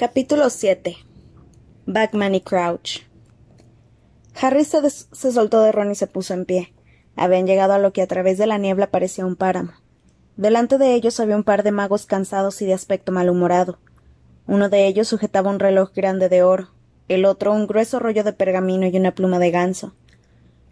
Capítulo 7 Backman y Crouch Harry se, se, soltó de Ron y se puso en pie. Habían llegado a lo que a través de la niebla parecía un páramo. Delante de ellos había un par de magos cansados y de aspecto malhumorado. Uno de ellos sujetaba un reloj grande de oro, el otro un grueso rollo de pergamino y una pluma de ganso.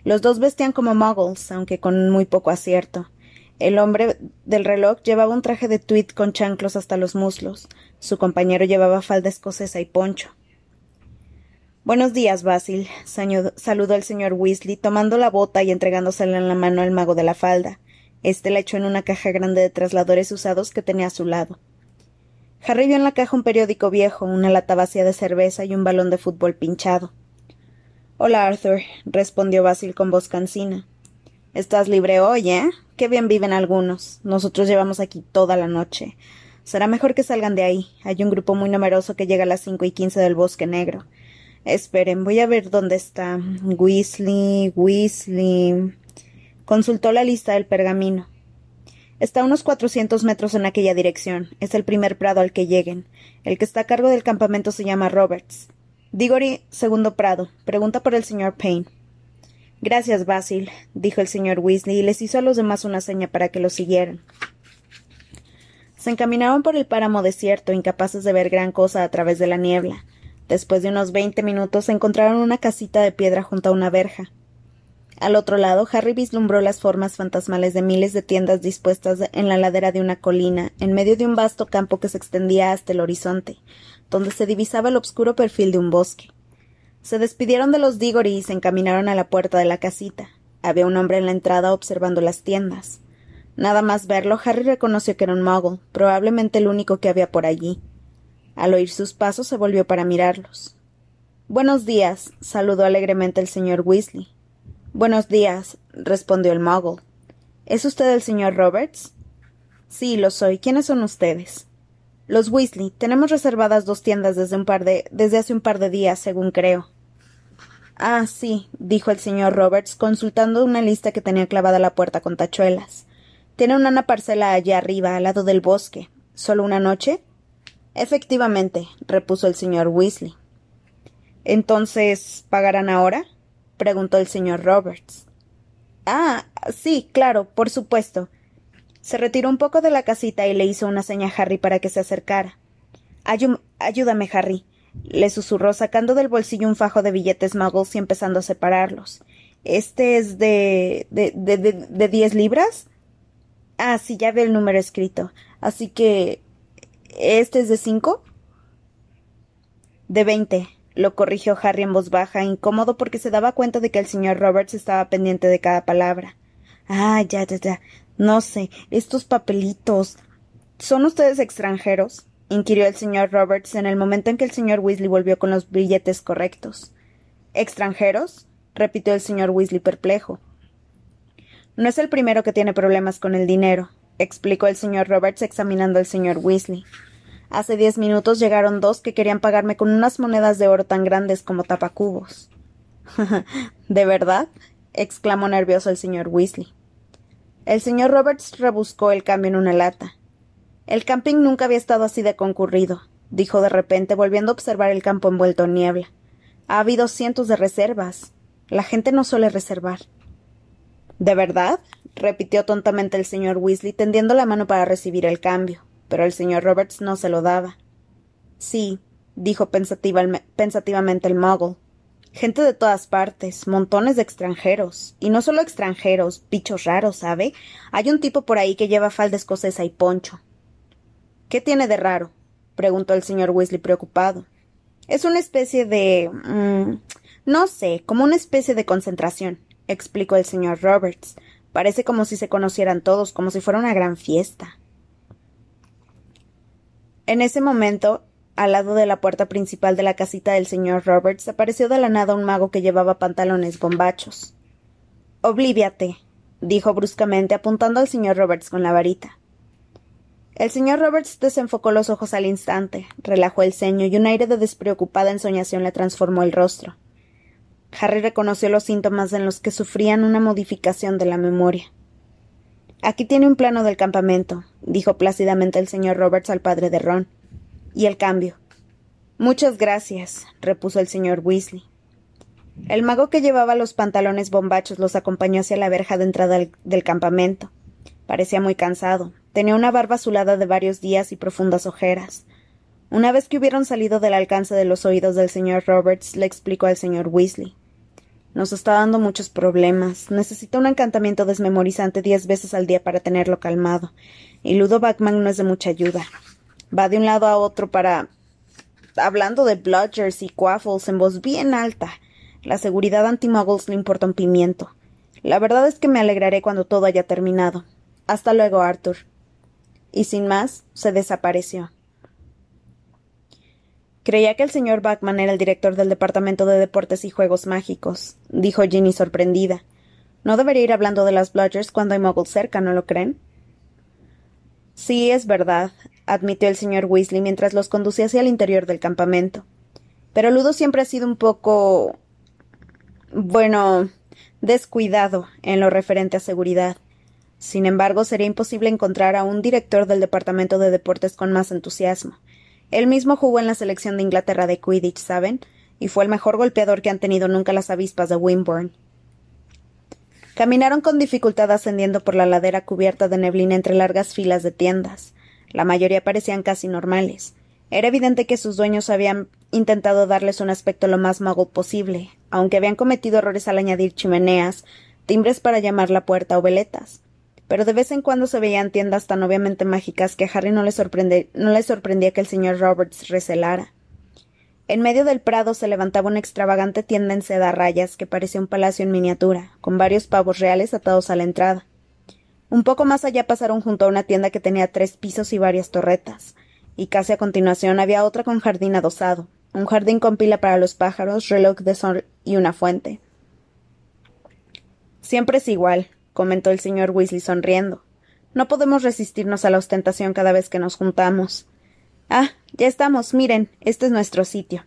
Los dos vestían como muggles, aunque con muy poco acierto. El hombre del reloj llevaba un traje de tweed con chanclos hasta los muslos. Su compañero llevaba falda escocesa y poncho. Buenos días, Basil, saludó el señor Weasley, tomando la bota y entregándosela en la mano al mago de la falda. Este la echó en una caja grande de trasladores usados que tenía a su lado. Harry vio en la caja un periódico viejo, una lata vacía de cerveza y un balón de fútbol pinchado. Hola, Arthur, respondió Basil con voz cansina. Estás libre hoy, ¿eh? Qué bien viven algunos. Nosotros llevamos aquí toda la noche. Será mejor que salgan de ahí. Hay un grupo muy numeroso que llega a las cinco y quince del bosque negro. Esperen, voy a ver dónde está. Weasley, Weasley. Consultó la lista del pergamino. Está a unos cuatrocientos metros en aquella dirección. Es el primer prado al que lleguen. El que está a cargo del campamento se llama Roberts. Diggory, segundo prado. Pregunta por el señor Payne. Gracias, Basil, dijo el señor Weasley y les hizo a los demás una seña para que lo siguieran. Se encaminaban por el páramo desierto, incapaces de ver gran cosa a través de la niebla. Después de unos veinte minutos encontraron una casita de piedra junto a una verja. Al otro lado, Harry vislumbró las formas fantasmales de miles de tiendas dispuestas en la ladera de una colina, en medio de un vasto campo que se extendía hasta el horizonte, donde se divisaba el obscuro perfil de un bosque. Se despidieron de los Diggory y se encaminaron a la puerta de la casita. Había un hombre en la entrada observando las tiendas. Nada más verlo, Harry reconoció que era un muggle, probablemente el único que había por allí. Al oír sus pasos se volvió para mirarlos. Buenos días, saludó alegremente el señor Weasley. Buenos días, respondió el muggle. ¿Es usted el señor Roberts? Sí, lo soy. ¿Quiénes son ustedes? Los Weasley. Tenemos reservadas dos tiendas desde un par de desde hace un par de días, según creo. Ah, sí, dijo el señor Roberts, consultando una lista que tenía clavada a la puerta con tachuelas. Tiene una parcela allá arriba, al lado del bosque. ¿Solo una noche? Efectivamente, repuso el señor Weasley. Entonces, ¿pagarán ahora? preguntó el señor Roberts. Ah, sí, claro, por supuesto. Se retiró un poco de la casita y le hizo una seña a Harry para que se acercara. ayúdame, Harry le susurró sacando del bolsillo un fajo de billetes muggles y empezando a separarlos. ¿Este es de. de. de. de, diez libras? Ah, sí, ya ve el número escrito. Así que. ¿Este es de cinco? De veinte, lo corrigió Harry en voz baja, incómodo porque se daba cuenta de que el señor Roberts estaba pendiente de cada palabra. Ah, ya, ya, ya. No sé, estos papelitos. ¿Son ustedes extranjeros? Inquirió el señor Roberts en el momento en que el señor Weasley volvió con los billetes correctos. ¿Extranjeros? repitió el señor Weasley perplejo. No es el primero que tiene problemas con el dinero, explicó el señor Roberts examinando al señor Weasley. Hace diez minutos llegaron dos que querían pagarme con unas monedas de oro tan grandes como tapacubos. ¿De verdad? exclamó nervioso el señor Weasley. El señor Roberts rebuscó el cambio en una lata. El camping nunca había estado así de concurrido, dijo de repente, volviendo a observar el campo envuelto en niebla. Ha habido cientos de reservas. La gente no suele reservar. ¿De verdad? repitió tontamente el señor Weasley, tendiendo la mano para recibir el cambio, pero el señor Roberts no se lo daba. Sí, dijo pensativamente el muggle. Gente de todas partes, montones de extranjeros. Y no solo extranjeros, bichos raros, ¿sabe? Hay un tipo por ahí que lleva falda escocesa y poncho. ¿Qué tiene de raro? preguntó el señor Weasley preocupado. Es una especie de. Mm, no sé, como una especie de concentración, explicó el señor Roberts. Parece como si se conocieran todos, como si fuera una gran fiesta. En ese momento, al lado de la puerta principal de la casita del señor Roberts, apareció de la nada un mago que llevaba pantalones bombachos. Oblíviate, dijo bruscamente, apuntando al señor Roberts con la varita. El señor Roberts desenfocó los ojos al instante, relajó el ceño y un aire de despreocupada ensoñación le transformó el rostro. Harry reconoció los síntomas en los que sufrían una modificación de la memoria. Aquí tiene un plano del campamento, dijo plácidamente el señor Roberts al padre de Ron. ¿Y el cambio? Muchas gracias, repuso el señor Weasley. El mago que llevaba los pantalones bombachos los acompañó hacia la verja de entrada del campamento. Parecía muy cansado. Tenía una barba azulada de varios días y profundas ojeras. Una vez que hubieron salido del alcance de los oídos del señor Roberts, le explicó al señor Weasley. Nos está dando muchos problemas. Necesita un encantamiento desmemorizante diez veces al día para tenerlo calmado. Y Ludo Backman no es de mucha ayuda. Va de un lado a otro para hablando de bludgers y quaffles en voz bien alta. La seguridad anti-muggles le importa un pimiento. La verdad es que me alegraré cuando todo haya terminado. Hasta luego, Arthur. Y sin más, se desapareció. Creía que el señor Backman era el director del Departamento de Deportes y Juegos Mágicos, dijo Ginny sorprendida. No debería ir hablando de las Bludgers cuando hay muggles cerca, ¿no lo creen? Sí, es verdad admitió el señor Weasley mientras los conducía hacia el interior del campamento. Pero Ludo siempre ha sido un poco. bueno. descuidado en lo referente a seguridad. Sin embargo, sería imposible encontrar a un director del Departamento de Deportes con más entusiasmo. Él mismo jugó en la selección de Inglaterra de Quidditch, ¿saben? Y fue el mejor golpeador que han tenido nunca las avispas de Wimborne. Caminaron con dificultad ascendiendo por la ladera cubierta de neblina entre largas filas de tiendas. La mayoría parecían casi normales. Era evidente que sus dueños habían intentado darles un aspecto lo más mago posible, aunque habían cometido errores al añadir chimeneas, timbres para llamar la puerta o veletas. Pero de vez en cuando se veían tiendas tan obviamente mágicas que a Harry no le, no le sorprendía que el señor Roberts recelara. En medio del prado se levantaba una extravagante tienda en seda a rayas que parecía un palacio en miniatura, con varios pavos reales atados a la entrada. Un poco más allá pasaron junto a una tienda que tenía tres pisos y varias torretas, y casi a continuación había otra con jardín adosado, un jardín con pila para los pájaros, reloj de sol y una fuente. Siempre es igual, comentó el señor Weasley sonriendo. No podemos resistirnos a la ostentación cada vez que nos juntamos. Ah, ya estamos, miren, este es nuestro sitio.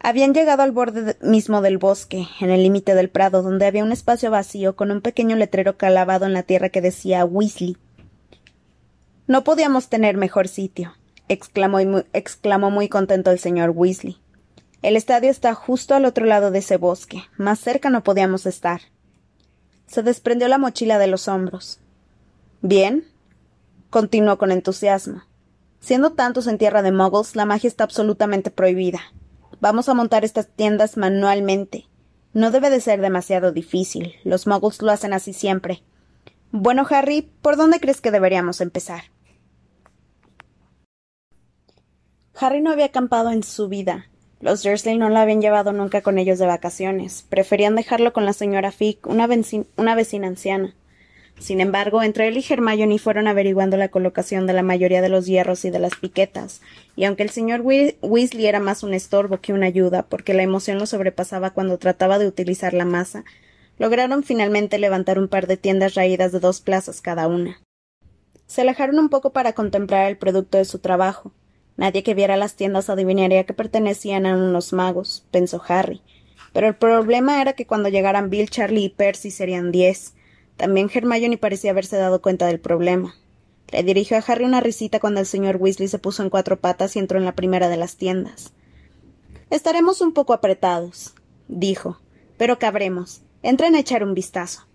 Habían llegado al borde mismo del bosque, en el límite del prado, donde había un espacio vacío con un pequeño letrero clavado en la tierra que decía Weasley. No podíamos tener mejor sitio, exclamó, muy, exclamó muy contento el señor Weasley. El estadio está justo al otro lado de ese bosque. Más cerca no podíamos estar. Se desprendió la mochila de los hombros. Bien, continuó con entusiasmo. Siendo tantos en tierra de muggles, la magia está absolutamente prohibida. Vamos a montar estas tiendas manualmente. No debe de ser demasiado difícil. Los muggles lo hacen así siempre. Bueno, Harry, ¿por dónde crees que deberíamos empezar? Harry no había acampado en su vida. Los Dursley no lo habían llevado nunca con ellos de vacaciones. Preferían dejarlo con la señora Fick, una, una vecina anciana. Sin embargo, entre él y Hermione fueron averiguando la colocación de la mayoría de los hierros y de las piquetas, y aunque el señor Weasley era más un estorbo que una ayuda, porque la emoción lo sobrepasaba cuando trataba de utilizar la masa, lograron finalmente levantar un par de tiendas raídas de dos plazas cada una. Se alejaron un poco para contemplar el producto de su trabajo. Nadie que viera las tiendas adivinaría que pertenecían a unos magos, pensó Harry. Pero el problema era que cuando llegaran Bill, Charlie y Percy serían diez, también Hermione parecía haberse dado cuenta del problema. Le dirigió a Harry una risita cuando el señor Weasley se puso en cuatro patas y entró en la primera de las tiendas. Estaremos un poco apretados, dijo, pero cabremos. Entren a echar un vistazo.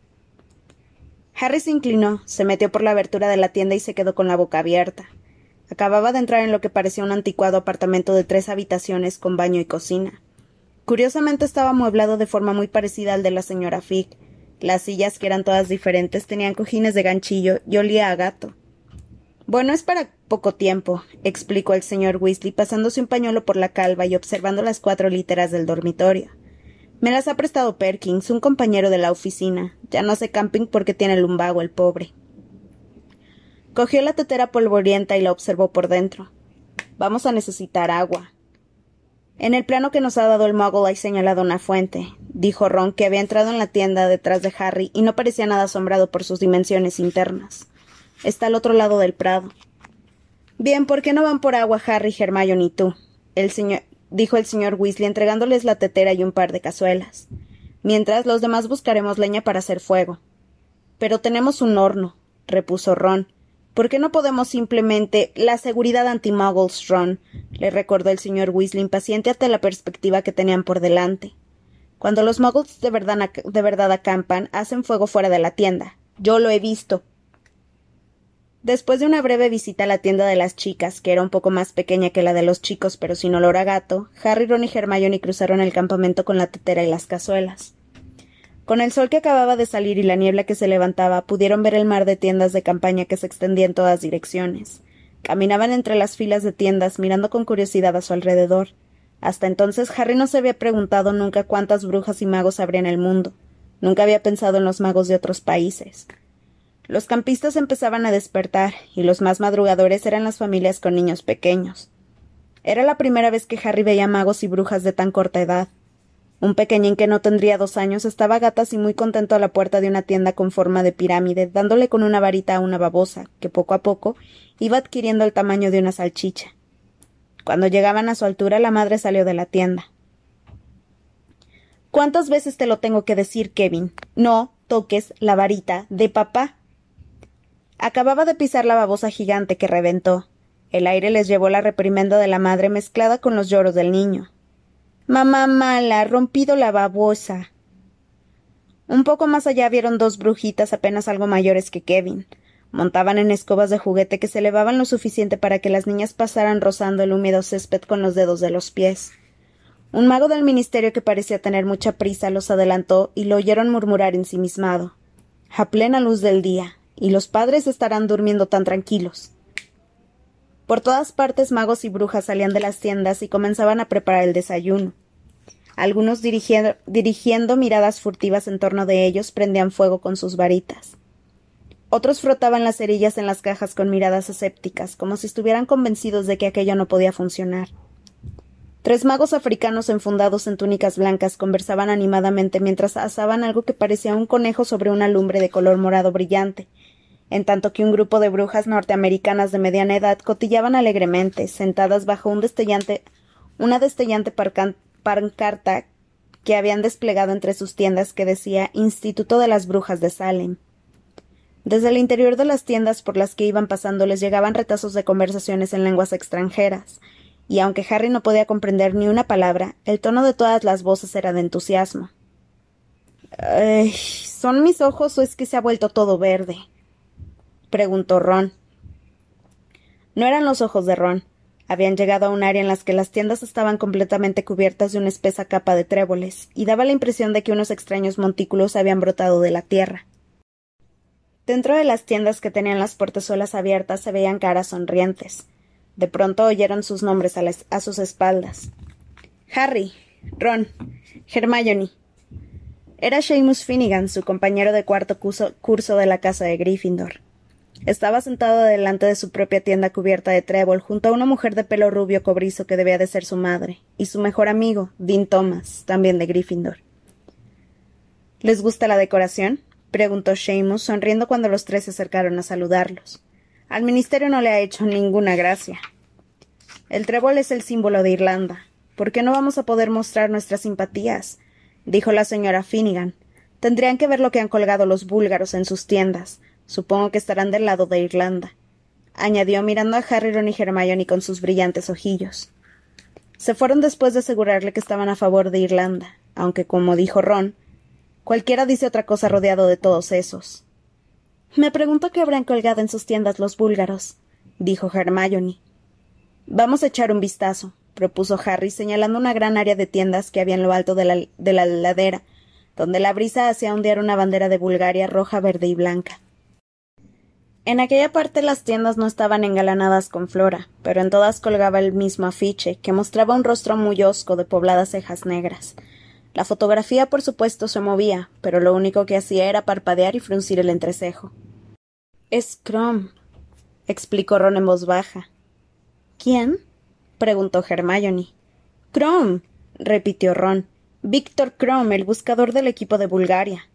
Harry se inclinó, se metió por la abertura de la tienda y se quedó con la boca abierta. Acababa de entrar en lo que parecía un anticuado apartamento de tres habitaciones con baño y cocina. Curiosamente estaba amueblado de forma muy parecida al de la señora Fig, las sillas, que eran todas diferentes, tenían cojines de ganchillo y olía a gato. Bueno, es para poco tiempo, explicó el señor Weasley, pasándose un pañuelo por la calva y observando las cuatro literas del dormitorio. Me las ha prestado Perkins, un compañero de la oficina. Ya no hace camping porque tiene lumbago, el pobre. Cogió la tetera polvorienta y la observó por dentro. Vamos a necesitar agua. En el plano que nos ha dado el muggle hay señalado una fuente, dijo Ron, que había entrado en la tienda detrás de Harry y no parecía nada asombrado por sus dimensiones internas. Está al otro lado del prado. Bien, ¿por qué no van por agua Harry, Hermione y tú? El señor dijo el señor Weasley entregándoles la tetera y un par de cazuelas. Mientras los demás buscaremos leña para hacer fuego. Pero tenemos un horno, repuso Ron. ¿Por qué no podemos simplemente la seguridad anti-muggles, Ron? le recordó el señor Weasley impaciente ante la perspectiva que tenían por delante. Cuando los muggles de verdad, de verdad acampan, hacen fuego fuera de la tienda. Yo lo he visto. Después de una breve visita a la tienda de las chicas, que era un poco más pequeña que la de los chicos pero sin olor a gato, Harry, Ron y Hermione cruzaron el campamento con la tetera y las cazuelas. Con el sol que acababa de salir y la niebla que se levantaba, pudieron ver el mar de tiendas de campaña que se extendía en todas direcciones. Caminaban entre las filas de tiendas, mirando con curiosidad a su alrededor. Hasta entonces Harry no se había preguntado nunca cuántas brujas y magos habría en el mundo. Nunca había pensado en los magos de otros países. Los campistas empezaban a despertar, y los más madrugadores eran las familias con niños pequeños. Era la primera vez que Harry veía magos y brujas de tan corta edad. Un pequeñín que no tendría dos años estaba gatas y muy contento a la puerta de una tienda con forma de pirámide, dándole con una varita a una babosa, que poco a poco iba adquiriendo el tamaño de una salchicha. Cuando llegaban a su altura, la madre salió de la tienda. ¿Cuántas veces te lo tengo que decir, Kevin? No toques la varita de papá. Acababa de pisar la babosa gigante que reventó. El aire les llevó la reprimenda de la madre mezclada con los lloros del niño. Mamá mala, rompido la babosa. Un poco más allá vieron dos brujitas apenas algo mayores que Kevin. Montaban en escobas de juguete que se elevaban lo suficiente para que las niñas pasaran rozando el húmedo césped con los dedos de los pies. Un mago del ministerio que parecía tener mucha prisa los adelantó y lo oyeron murmurar ensimismado. A plena luz del día, y los padres estarán durmiendo tan tranquilos. Por todas partes magos y brujas salían de las tiendas y comenzaban a preparar el desayuno. Algunos dirigiendo, miradas furtivas en torno de ellos prendían fuego con sus varitas. Otros frotaban las cerillas en las cajas con miradas escépticas, como si estuvieran convencidos de que aquello no podía funcionar. Tres magos africanos enfundados en túnicas blancas conversaban animadamente mientras asaban algo que parecía un conejo sobre una lumbre de color morado brillante, en tanto que un grupo de brujas norteamericanas de mediana edad cotillaban alegremente, sentadas bajo una destellante pancarta que habían desplegado entre sus tiendas que decía Instituto de las Brujas de Salem. Desde el interior de las tiendas por las que iban pasando les llegaban retazos de conversaciones en lenguas extranjeras, y aunque Harry no podía comprender ni una palabra, el tono de todas las voces era de entusiasmo. ¿Son mis ojos o es que se ha vuelto todo verde? Preguntó Ron. No eran los ojos de Ron. Habían llegado a un área en las que las tiendas estaban completamente cubiertas de una espesa capa de tréboles, y daba la impresión de que unos extraños montículos habían brotado de la tierra. Dentro de las tiendas que tenían las portezuelas abiertas se veían caras sonrientes. De pronto oyeron sus nombres a, sus espaldas. Harry, Ron, Hermione. Era Seamus Finnegan, su compañero de cuarto curso de la casa de Gryffindor. Estaba sentado delante de su propia tienda cubierta de trébol, junto a una mujer de pelo rubio cobrizo que debía de ser su madre, y su mejor amigo, Dean Thomas, también de Gryffindor. ¿Les gusta la decoración? preguntó Seamus, sonriendo cuando los tres se acercaron a saludarlos. Al ministerio no le ha hecho ninguna gracia. El trébol es el símbolo de Irlanda. ¿Por qué no vamos a poder mostrar nuestras simpatías? dijo la señora Finnegan. Tendrían que ver lo que han colgado los búlgaros en sus tiendas. Supongo que estarán del lado de Irlanda, añadió mirando a Harry, Ron y Hermione con sus brillantes ojillos. Se fueron después de asegurarle que estaban a favor de Irlanda, aunque, como dijo Ron, cualquiera dice otra cosa rodeado de todos esos. Me pregunto qué habrán colgado en sus tiendas los búlgaros, dijo Hermione. Vamos a echar un vistazo, propuso Harry, señalando una gran área de tiendas que había en lo alto de la, de la ladera, donde la brisa hacía ondear una bandera de Bulgaria roja, verde y blanca. En aquella parte las tiendas no estaban engalanadas con flora, pero en todas colgaba el mismo afiche, que mostraba un rostro muy hosco de pobladas cejas negras. La fotografía, por supuesto, se movía, pero lo único que hacía era parpadear y fruncir el entrecejo. Es Crom, explicó Ron en voz baja. ¿Quién? preguntó Hermione. Crom, repitió Ron. Víctor Crom, el buscador del equipo de Bulgaria.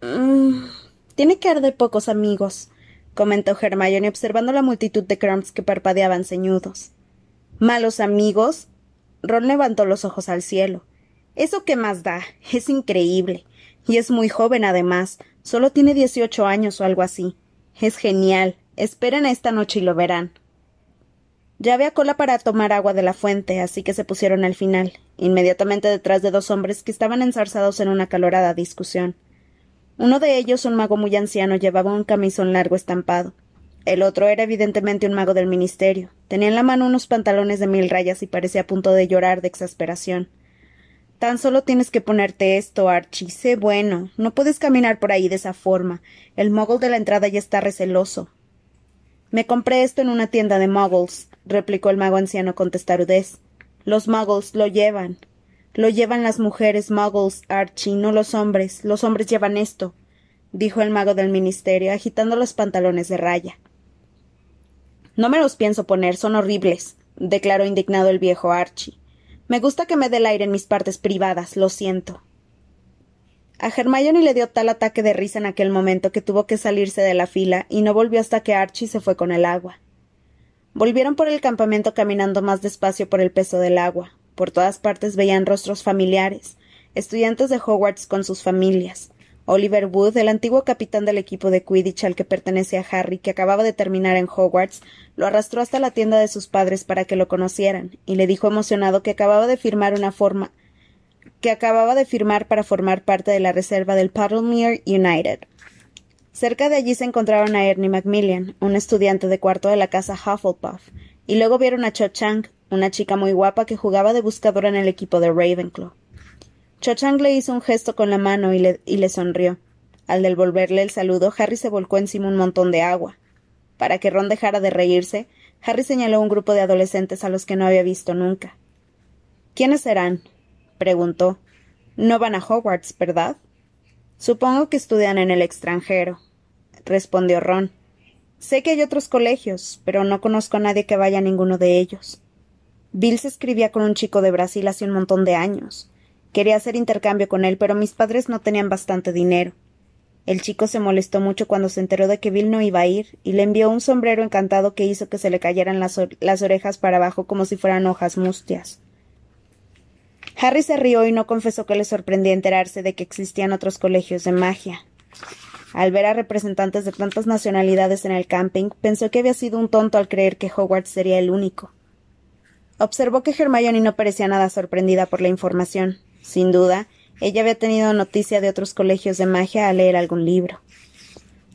Mm, tiene que de pocos amigos, comentó Hermione observando la multitud de crumbs que parpadeaban ceñudos. ¿Malos amigos? Ron levantó los ojos al cielo. ¿Eso qué más da? Es increíble. Y es muy joven, además. Solo tiene dieciocho años o algo así. Es genial. Esperen esta noche y lo verán. Ya había cola para tomar agua de la fuente, así que se pusieron al final, inmediatamente detrás de dos hombres que estaban enzarzados en una calorada discusión. Uno de ellos, un mago muy anciano, llevaba un camisón largo estampado. El otro era evidentemente un mago del ministerio. Tenía en la mano unos pantalones de mil rayas y parecía a punto de llorar de exasperación. Tan solo tienes que ponerte esto, Archie. Sé bueno. No puedes caminar por ahí de esa forma. El mogul de la entrada ya está receloso. Me compré esto en una tienda de muggles, replicó el mago anciano con testarudez. Los muggles lo llevan. Lo llevan las mujeres muggles, Archie, no los hombres. Los hombres llevan esto, dijo el mago del ministerio, agitando los pantalones de raya. No me los pienso poner, son horribles, declaró indignado el viejo Archie. Me gusta que me dé el aire en mis partes privadas, lo siento. A Hermione le dio tal ataque de risa en aquel momento que tuvo que salirse de la fila y no volvió hasta que Archie se fue con el agua. Volvieron por el campamento caminando más despacio por el peso del agua. Por todas partes veían rostros familiares, estudiantes de Hogwarts con sus familias, Oliver Wood, el antiguo capitán del equipo de Quidditch al que pertenecía Harry, que acababa de terminar en Hogwarts, lo arrastró hasta la tienda de sus padres para que lo conocieran, y le dijo emocionado que acababa de firmar una forma que acababa de firmar para formar parte de la reserva del Puddlemere United. Cerca de allí se encontraron a Ernie Macmillan, un estudiante de cuarto de la casa Hufflepuff, y luego vieron a Cho Chang, una chica muy guapa que jugaba de buscadora en el equipo de Ravenclaw. Cho Chang le hizo un gesto con la mano y le, sonrió. Al devolverle el saludo, Harry se volcó encima un montón de agua. Para que Ron dejara de reírse, Harry señaló un grupo de adolescentes a los que no había visto nunca. ¿Quiénes serán? preguntó. No van a Hogwarts, ¿verdad? Supongo que estudian en el extranjero, respondió Ron. Sé que hay otros colegios, pero no conozco a nadie que vaya a ninguno de ellos. Bill se escribía con un chico de Brasil hace un montón de años. Quería hacer intercambio con él, pero mis padres no tenían bastante dinero. El chico se molestó mucho cuando se enteró de que Bill no iba a ir, y le envió un sombrero encantado que hizo que se le cayeran las, las orejas para abajo como si fueran hojas mustias. Harry se rió y no confesó que le sorprendía enterarse de que existían otros colegios de magia. Al ver a representantes de tantas nacionalidades en el camping, pensó que había sido un tonto al creer que Hogwarts sería el único. Observó que Hermione no parecía nada sorprendida por la información. Sin duda, ella había tenido noticia de otros colegios de magia al leer algún libro.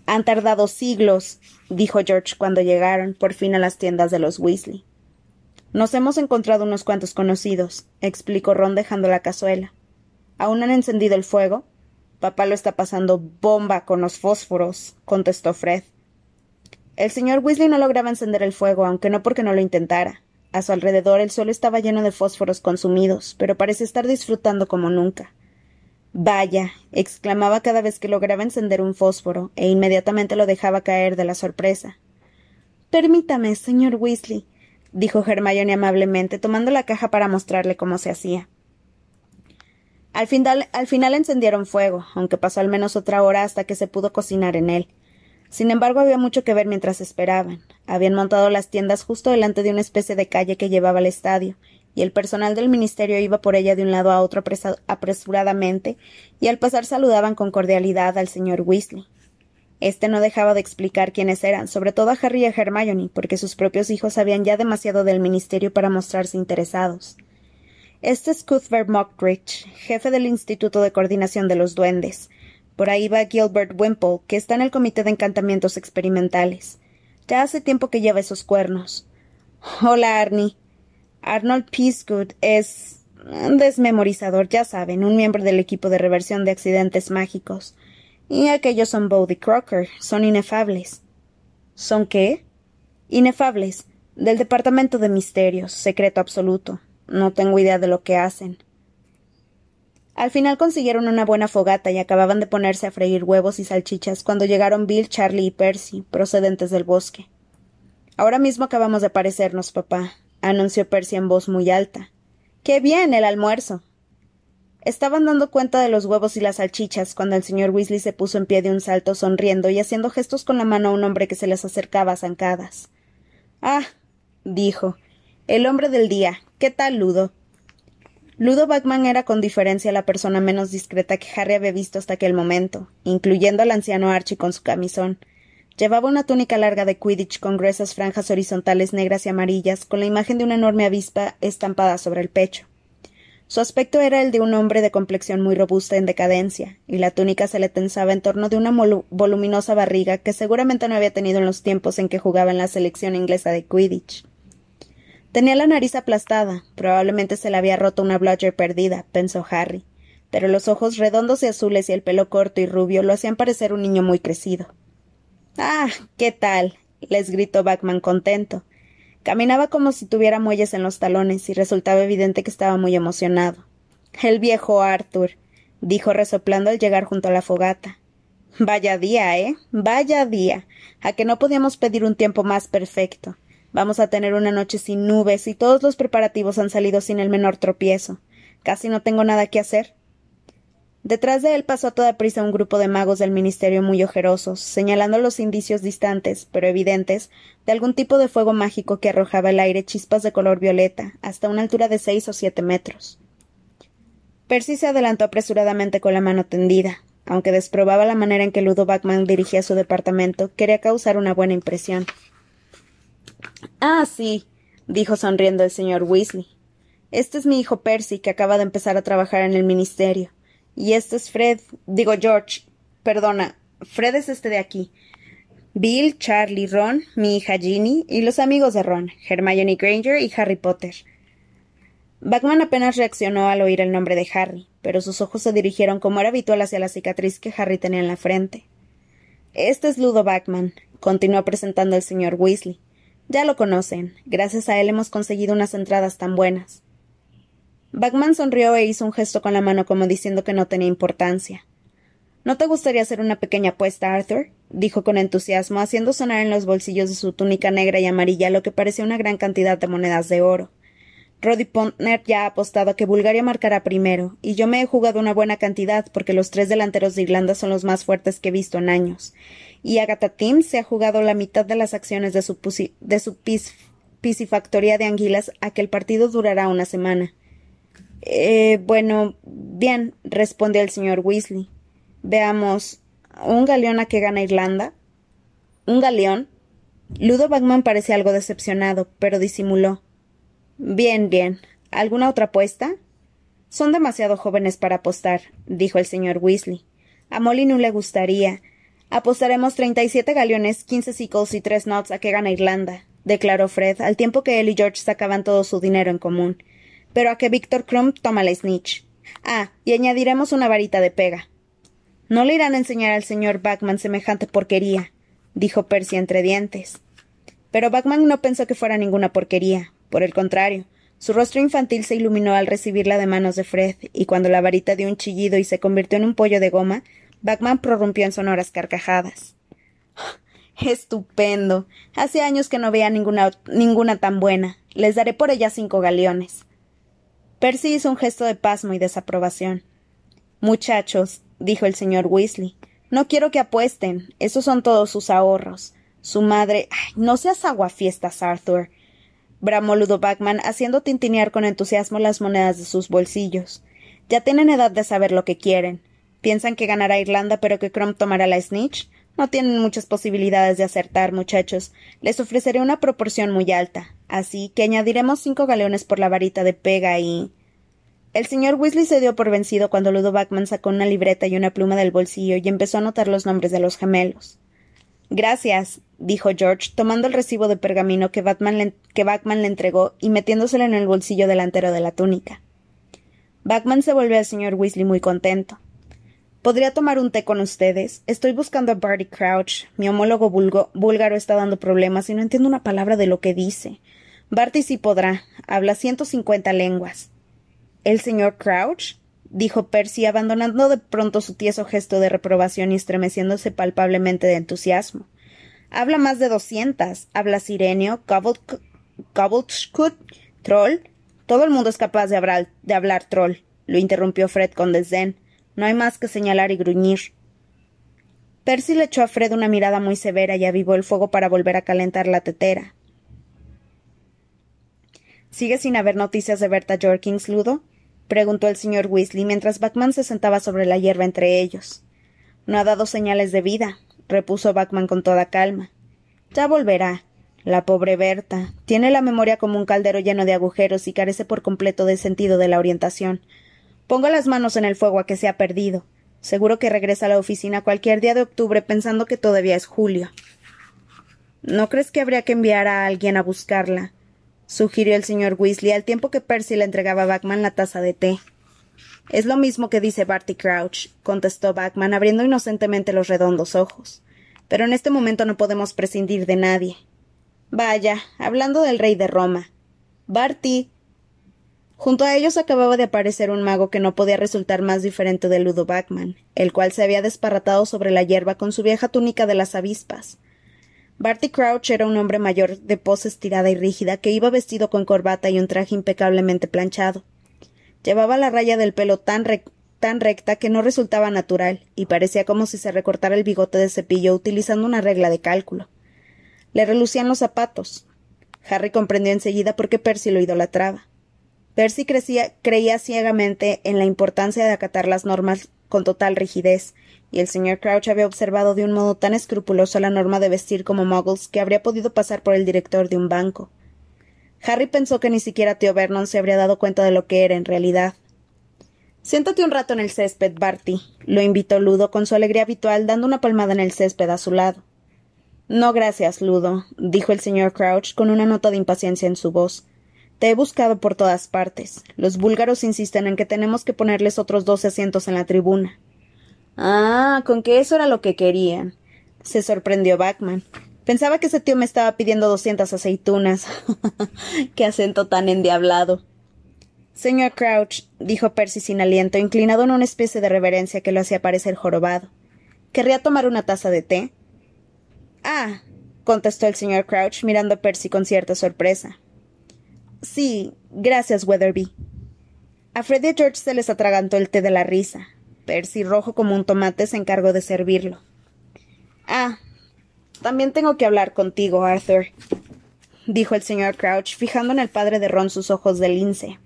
Han tardado siglos, dijo George cuando llegaron por fin a las tiendas de los Weasley. Nos hemos encontrado unos cuantos conocidos, explicó Ron dejando la cazuela. ¿Aún han encendido el fuego? Papá lo está pasando bomba con los fósforos, contestó Fred. El señor Weasley no lograba encender el fuego, aunque no porque no lo intentara. A su alrededor el suelo estaba lleno de fósforos consumidos, pero parecía estar disfrutando como nunca. Vaya, exclamaba cada vez que lograba encender un fósforo, e inmediatamente lo dejaba caer de la sorpresa. Permítame, señor Weasley, dijo Hermione amablemente, tomando la caja para mostrarle cómo se hacía. Al final, al final encendieron fuego, aunque pasó al menos otra hora hasta que se pudo cocinar en él. Sin embargo, había mucho que ver mientras esperaban. Habían montado las tiendas justo delante de una especie de calle que llevaba al estadio, y el personal del ministerio iba por ella de un lado a otro apresuradamente, y al pasar saludaban con cordialidad al señor Weasley. Este no dejaba de explicar quiénes eran, sobre todo a Harry y a Hermione, porque sus propios hijos sabían ya demasiado del ministerio para mostrarse interesados. Este es Cuthbert Mockridge, jefe del Instituto de Coordinación de los Duendes, por ahí va Gilbert Wimple, que está en el Comité de Encantamientos Experimentales. Ya hace tiempo que lleva esos cuernos. Hola, Arnie. Arnold Peacegood es un desmemorizador, ya saben, un miembro del equipo de reversión de accidentes mágicos. Y aquellos son Bodie Crocker, son inefables. ¿Son qué? Inefables, del Departamento de Misterios, secreto absoluto. No tengo idea de lo que hacen. Al final consiguieron una buena fogata y acababan de ponerse a freír huevos y salchichas cuando llegaron Bill, Charlie y Percy, procedentes del bosque. Ahora mismo acabamos de aparecernos, papá, anunció Percy en voz muy alta. ¡Qué bien el almuerzo! Estaban dando cuenta de los huevos y las salchichas cuando el señor Weasley se puso en pie de un salto sonriendo y haciendo gestos con la mano a un hombre que se les acercaba a zancadas. Ah, dijo. El hombre del día. ¿Qué tal, Ludo? Ludo Bagman era con diferencia la persona menos discreta que Harry había visto hasta aquel momento, incluyendo al anciano Archie con su camisón. Llevaba una túnica larga de Quidditch con gruesas franjas horizontales negras y amarillas, con la imagen de una enorme avispa estampada sobre el pecho. Su aspecto era el de un hombre de complexión muy robusta en decadencia, y la túnica se le tensaba en torno de una voluminosa barriga que seguramente no había tenido en los tiempos en que jugaba en la selección inglesa de Quidditch. Tenía la nariz aplastada, probablemente se le había roto una bludger perdida, pensó Harry, pero los ojos redondos y azules y el pelo corto y rubio lo hacían parecer un niño muy crecido. Ah, ¿qué tal? les gritó Backman contento. Caminaba como si tuviera muelles en los talones y resultaba evidente que estaba muy emocionado. El viejo Arthur, dijo resoplando al llegar junto a la fogata. Vaya día, ¿eh? Vaya día. A que no podíamos pedir un tiempo más perfecto. Vamos a tener una noche sin nubes y todos los preparativos han salido sin el menor tropiezo. Casi no tengo nada que hacer. Detrás de él pasó a toda prisa un grupo de magos del ministerio muy ojerosos, señalando los indicios distantes, pero evidentes, de algún tipo de fuego mágico que arrojaba al aire chispas de color violeta, hasta una altura de seis o siete metros. Percy se adelantó apresuradamente con la mano tendida. Aunque desprobaba la manera en que Ludo Backman dirigía su departamento, quería causar una buena impresión. Ah, sí, dijo sonriendo el señor Weasley. Este es mi hijo Percy, que acaba de empezar a trabajar en el ministerio. Y este es Fred, digo George, perdona, Fred es este de aquí. Bill, Charlie, Ron, mi hija Ginny y los amigos de Ron, Hermione Granger y Harry Potter. Bagman apenas reaccionó al oír el nombre de Harry, pero sus ojos se dirigieron como era habitual hacia la cicatriz que Harry tenía en la frente. Este es Ludo Bagman, continuó presentando el señor Weasley. Ya lo conocen. Gracias a él hemos conseguido unas entradas tan buenas. Bagman sonrió e hizo un gesto con la mano como diciendo que no tenía importancia. ¿No te gustaría hacer una pequeña apuesta, Arthur? dijo con entusiasmo, haciendo sonar en los bolsillos de su túnica negra y amarilla lo que parecía una gran cantidad de monedas de oro. Roddy Pontner ya ha apostado a que Bulgaria marcará primero, y yo me he jugado una buena cantidad porque los tres delanteros de Irlanda son los más fuertes que he visto en años. Y Agatha Tim se ha jugado la mitad de las acciones de su, piscifactoría de anguilas a que el partido durará una semana. Eh, bueno, bien, respondió el señor Weasley. Veamos. ¿Un galeón a que gana Irlanda? ¿Un galeón? Ludo Bagman parecía algo decepcionado, pero disimuló. Bien, bien. ¿Alguna otra apuesta? Son demasiado jóvenes para apostar, dijo el señor Weasley. A Molly no le gustaría. Apostaremos treinta y siete galeones, quince sickles y tres knots a que gana Irlanda, declaró Fred, al tiempo que él y George sacaban todo su dinero en común pero a que Víctor Crumb toma la snitch. Ah, y añadiremos una varita de pega. No le irán a enseñar al señor Backman semejante porquería, dijo Percy entre dientes. Pero Backman no pensó que fuera ninguna porquería. Por el contrario, su rostro infantil se iluminó al recibirla de manos de Fred, y cuando la varita dio un chillido y se convirtió en un pollo de goma, Backman prorrumpió en sonoras carcajadas. Estupendo. Hace años que no veía ninguna, ninguna tan buena. Les daré por ella cinco galeones. Percy hizo un gesto de pasmo y desaprobación. Muchachos, dijo el señor Weasley, no quiero que apuesten. Esos son todos sus ahorros. Su madre. No seas aguafiestas, Arthur. bramó Ludo haciendo tintinear con entusiasmo las monedas de sus bolsillos. Ya tienen edad de saber lo que quieren. ¿Piensan que ganará Irlanda pero que Crump tomará la snitch? No tienen muchas posibilidades de acertar, muchachos. Les ofreceré una proporción muy alta. Así que añadiremos cinco galeones por la varita de pega y. El señor Weasley se dio por vencido cuando Ludo Backman sacó una libreta y una pluma del bolsillo y empezó a anotar los nombres de los gemelos. Gracias, dijo George, tomando el recibo de pergamino que, Backman le entregó y metiéndoselo en el bolsillo delantero de la túnica. Backman se volvió al señor Weasley muy contento. ¿Podría tomar un té con ustedes? Estoy buscando a Barty Crouch. Mi homólogo búlgaro está dando problemas y no entiendo una palabra de lo que dice. Barty sí podrá. Habla ciento cincuenta lenguas. ¿El señor Crouch? dijo Percy, abandonando de pronto su tieso gesto de reprobación y estremeciéndose palpablemente de entusiasmo. Habla más de doscientas. Habla sirenio, Cobbletskut, troll. Todo el mundo es capaz de hablar, de hablar troll, lo interrumpió Fred con desdén. No hay más que señalar y gruñir. Percy le echó a Fred una mirada muy severa y avivó el fuego para volver a calentar la tetera. ¿Sigue sin haber noticias de Berta Jorkins, Ludo? preguntó el señor Weasley mientras Batman se sentaba sobre la hierba entre ellos. No ha dado señales de vida. repuso Bachman con toda calma. Ya volverá. La pobre Berta. Tiene la memoria como un caldero lleno de agujeros y carece por completo del sentido de la orientación. Pongo las manos en el fuego a que se ha perdido. Seguro que regresa a la oficina cualquier día de octubre pensando que todavía es julio. ¿No crees que habría que enviar a alguien a buscarla? sugirió el señor Weasley al tiempo que Percy le entregaba a Bachman la taza de té. Es lo mismo que dice Barty Crouch, contestó Bachman, abriendo inocentemente los redondos ojos. Pero en este momento no podemos prescindir de nadie. Vaya, hablando del rey de Roma. Barty. Junto a ellos acababa de aparecer un mago que no podía resultar más diferente de Ludo Bachman, el cual se había desparratado sobre la hierba con su vieja túnica de las avispas. Barty Crouch era un hombre mayor de pose estirada y rígida que iba vestido con corbata y un traje impecablemente planchado. Llevaba la raya del pelo tan, tan recta que no resultaba natural, y parecía como si se recortara el bigote de cepillo utilizando una regla de cálculo. Le relucían los zapatos. Harry comprendió enseguida por qué Percy lo idolatraba. Percy creía ciegamente en la importancia de acatar las normas con total rigidez, y el señor Crouch había observado de un modo tan escrupuloso la norma de vestir como muggles que habría podido pasar por el director de un banco. Harry pensó que ni siquiera tío Vernon se habría dado cuenta de lo que era en realidad. Siéntate un rato en el césped, Barty, lo invitó Ludo con su alegría habitual, dando una palmada en el césped a su lado. No, gracias, Ludo, dijo el señor Crouch con una nota de impaciencia en su voz. Te he buscado por todas partes. Los búlgaros insisten en que tenemos que ponerles otros doce asientos en la tribuna. Ah, con que eso era lo que querían. Se sorprendió Bachman. Pensaba que ese tío me estaba pidiendo doscientas aceitunas. Qué acento tan endiablado. Señor Crouch, dijo Percy sin aliento, inclinado en una especie de reverencia que lo hacía parecer jorobado. ¿Querría tomar una taza de té? Ah, contestó el señor Crouch, mirando a Percy con cierta sorpresa. Sí, gracias, Weatherby. A Freddy y George se les atragantó el té de la risa. Percy, rojo como un tomate, se encargó de servirlo. Ah, también tengo que hablar contigo, Arthur, dijo el señor Crouch, fijando en el padre de Ron sus ojos de lince.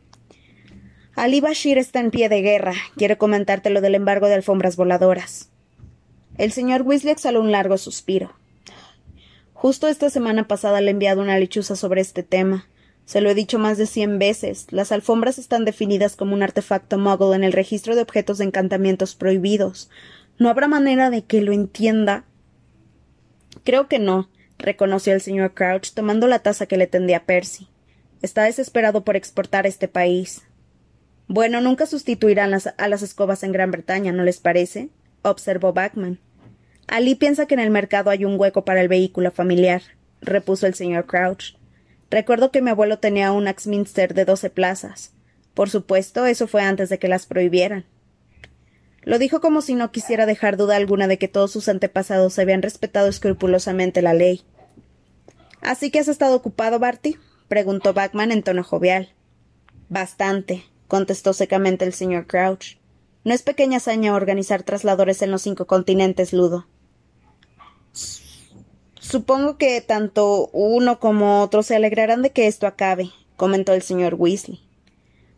Ali Bashir está en pie de guerra. Quiero comentarte lo del embargo de alfombras voladoras. El señor Weasley exhaló un largo suspiro. Justo esta semana pasada le he enviado una lechuza sobre este tema. Se lo he dicho más de cien veces. Las alfombras están definidas como un artefacto muggle en el registro de objetos de encantamientos prohibidos. ¿No habrá manera de que lo entienda? Creo que no, reconoció el señor Crouch, tomando la taza que le tendía Percy. Está desesperado por exportar a este país. Bueno, nunca sustituirán a las escobas en Gran Bretaña, ¿no les parece? observó Bachman. Ali piensa que en el mercado hay un hueco para el vehículo familiar, repuso el señor Crouch. Recuerdo que mi abuelo tenía un Axminster de doce plazas. Por supuesto, eso fue antes de que las prohibieran. Lo dijo como si no quisiera dejar duda alguna de que todos sus antepasados habían respetado escrupulosamente la ley. ¿Así que has estado ocupado, Barty? preguntó Bachman en tono jovial. Bastante, contestó secamente el señor Crouch. No es pequeña hazaña organizar trasladores en los cinco continentes, Ludo. Supongo que tanto uno como otro se alegrarán de que esto acabe, comentó el señor Weasley.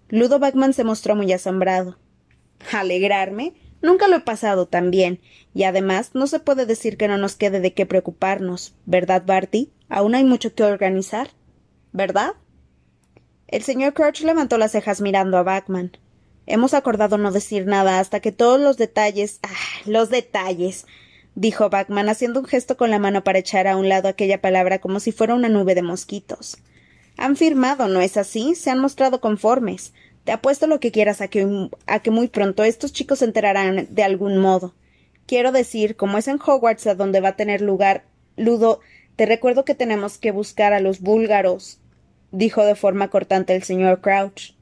Ludo Bachman se mostró muy asombrado. ¿Alegrarme? Nunca lo he pasado tan bien, y además no se puede decir que no nos quede de qué preocuparnos, ¿verdad, Barty? Aún hay mucho que organizar, ¿verdad? El señor Crouch levantó las cejas mirando a Bachman. Hemos acordado no decir nada hasta que todos los detalles. Ah, los detalles dijo Bachman, haciendo un gesto con la mano para echar a un lado aquella palabra como si fuera una nube de mosquitos. Han firmado, ¿no es así? Se han mostrado conformes. Te apuesto lo que quieras a que, a que muy pronto estos chicos se enterarán de algún modo. Quiero decir, como es en Hogwarts a donde va a tener lugar Ludo, te recuerdo que tenemos que buscar a los búlgaros, dijo de forma cortante el señor Crouch.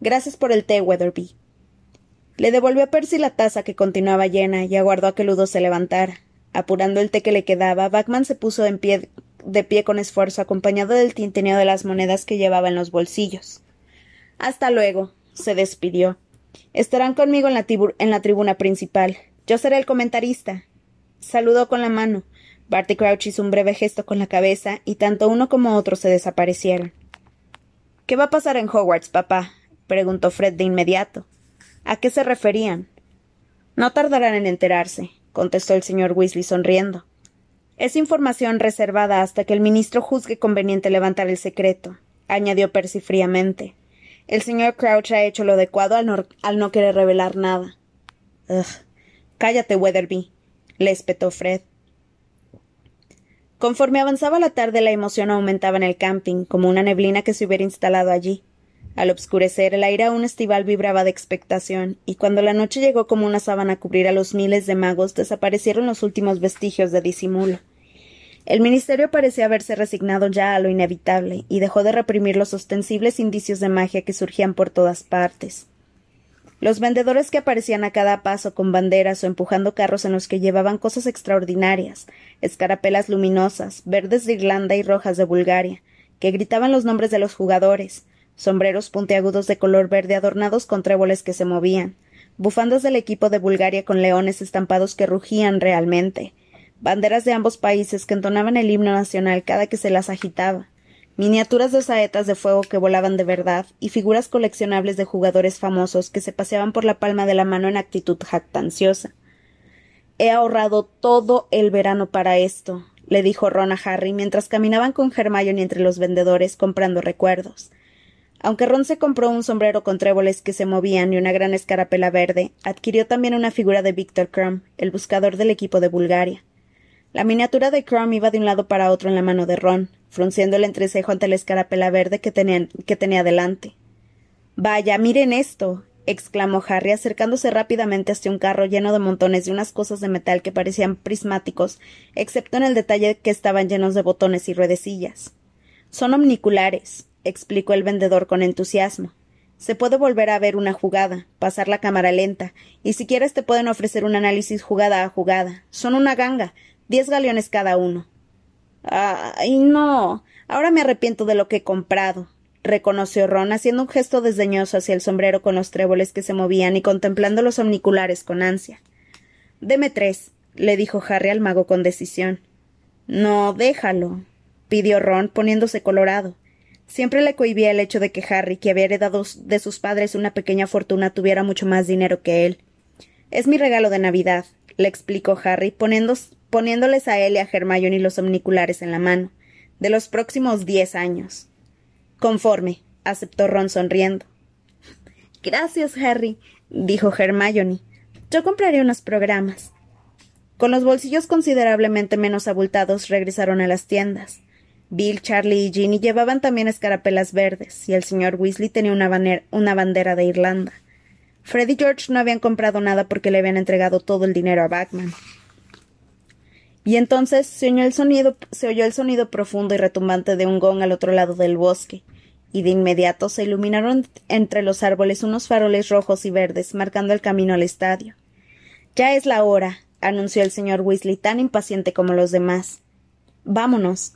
Gracias por el té, Weatherby. Le devolvió a Percy la taza que continuaba llena y aguardó a que Ludo se levantara. Apurando el té que le quedaba, Bachman se puso en pie, de pie con esfuerzo, acompañado del tintineo de las monedas que llevaba en los bolsillos. Hasta luego, se despidió. Estarán conmigo en la, en la tribuna principal. Yo seré el comentarista. Saludó con la mano. Barty Crouch hizo un breve gesto con la cabeza y tanto uno como otro se desaparecieron. ¿Qué va a pasar en Hogwarts, papá? preguntó Fred de inmediato. ¿A qué se referían? No tardarán en enterarse, contestó el señor Weasley sonriendo. Es información reservada hasta que el ministro juzgue conveniente levantar el secreto, añadió Percy fríamente. El señor Crouch ha hecho lo adecuado al no, querer revelar nada. Ugh. Cállate, Weatherby, le espetó Fred. Conforme avanzaba la tarde, la emoción aumentaba en el camping, como una neblina que se hubiera instalado allí. Al obscurecer, el aire aún estival vibraba de expectación, y cuando la noche llegó como una sábana a cubrir a los miles de magos, desaparecieron los últimos vestigios de disimulo. El ministerio parecía haberse resignado ya a lo inevitable, y dejó de reprimir los ostensibles indicios de magia que surgían por todas partes. Los vendedores que aparecían a cada paso con banderas o empujando carros en los que llevaban cosas extraordinarias, escarapelas luminosas, verdes de Irlanda y rojas de Bulgaria, que gritaban los nombres de los jugadores, sombreros puntiagudos de color verde adornados con tréboles que se movían, bufandas del equipo de Bulgaria con leones estampados que rugían realmente, banderas de ambos países que entonaban el himno nacional cada que se las agitaba, miniaturas de saetas de fuego que volaban de verdad y figuras coleccionables de jugadores famosos que se paseaban por la palma de la mano en actitud jactanciosa. He ahorrado todo el verano para esto, le dijo Ron a Harry mientras caminaban con Hermione entre los vendedores comprando recuerdos. Aunque Ron se compró un sombrero con tréboles que se movían y una gran escarapela verde, adquirió también una figura de Victor Crumb, el buscador del equipo de Bulgaria. La miniatura de Crumb iba de un lado para otro en la mano de Ron, frunciendo el entrecejo ante la escarapela verde que tenía, que tenía delante. Vaya, miren esto. exclamó Harry, acercándose rápidamente hacia un carro lleno de montones de unas cosas de metal que parecían prismáticos, excepto en el detalle que estaban llenos de botones y ruedecillas. Son omniculares explicó el vendedor con entusiasmo. Se puede volver a ver una jugada, pasar la cámara lenta, y si quieres te pueden ofrecer un análisis jugada a jugada. Son una ganga, diez galeones cada uno. Ay, no. Ahora me arrepiento de lo que he comprado, reconoció Ron, haciendo un gesto desdeñoso hacia el sombrero con los tréboles que se movían y contemplando los omniculares con ansia. Deme tres, le dijo Harry al mago con decisión. No, déjalo, pidió Ron, poniéndose colorado. Siempre le cohibía el hecho de que Harry, que había heredado de sus padres una pequeña fortuna, tuviera mucho más dinero que él. Es mi regalo de Navidad, le explicó Harry, poniéndoles a él y a Hermione los omniculares en la mano, de los próximos diez años. Conforme, aceptó Ron sonriendo. Gracias, Harry, dijo Hermione. Yo compraré unos programas. Con los bolsillos considerablemente menos abultados regresaron a las tiendas. Bill, Charlie y Ginny llevaban también escarapelas verdes, y el señor Weasley tenía una, bandera de Irlanda. Fred y George no habían comprado nada porque le habían entregado todo el dinero a Batman. Y entonces se oyó, el sonido, se oyó el sonido profundo y retumbante de un gong al otro lado del bosque, y de inmediato se iluminaron entre los árboles unos faroles rojos y verdes, marcando el camino al estadio. Ya es la hora, anunció el señor Weasley tan impaciente como los demás. Vámonos.